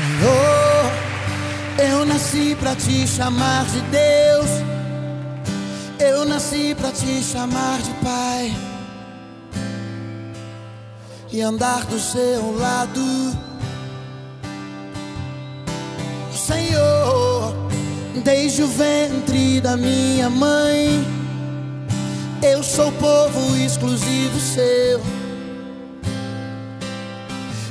Senhor, eu nasci pra te chamar de Deus. Eu nasci pra te chamar de Pai e andar do seu lado. Senhor, desde o ventre da minha mãe, eu sou povo exclusivo seu.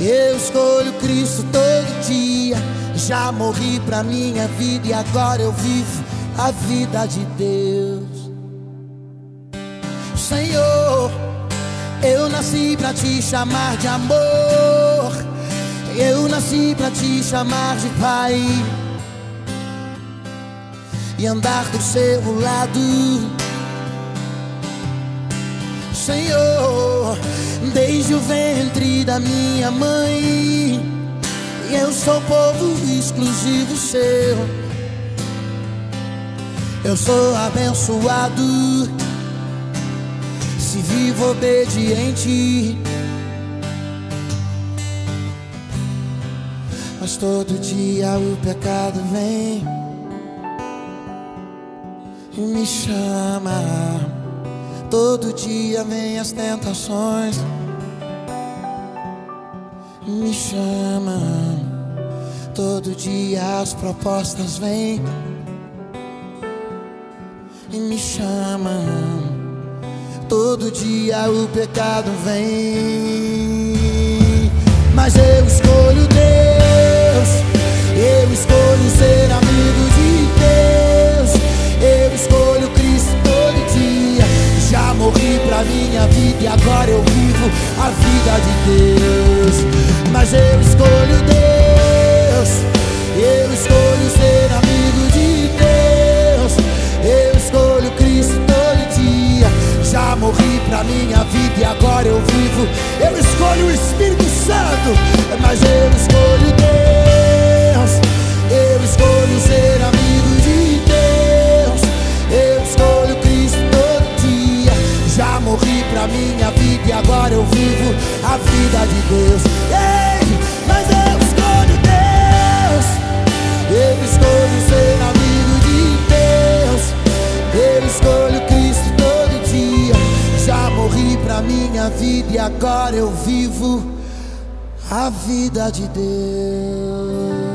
Eu escolho Cristo todo dia. Já morri pra minha vida e agora eu vivo a vida de Deus. Senhor, eu nasci pra te chamar de amor. Eu nasci pra te chamar de Pai e andar do seu lado. Senhor, desde o ventre da minha mãe, eu sou povo exclusivo seu. Eu sou abençoado se vivo obediente. Mas todo dia o pecado vem e me chama. Todo dia vem as tentações, me chama. Todo dia as propostas vêm e me chamam. Todo dia o pecado vem, mas eu morri pra minha vida e agora eu vivo a vida de Deus. Mas eu escolho minha vida e agora eu vivo a vida de Deus. Ei, mas eu escolho Deus. Eu escolho ser amigo de Deus. Eu escolho Cristo todo dia. Já morri pra minha vida e agora eu vivo a vida de Deus.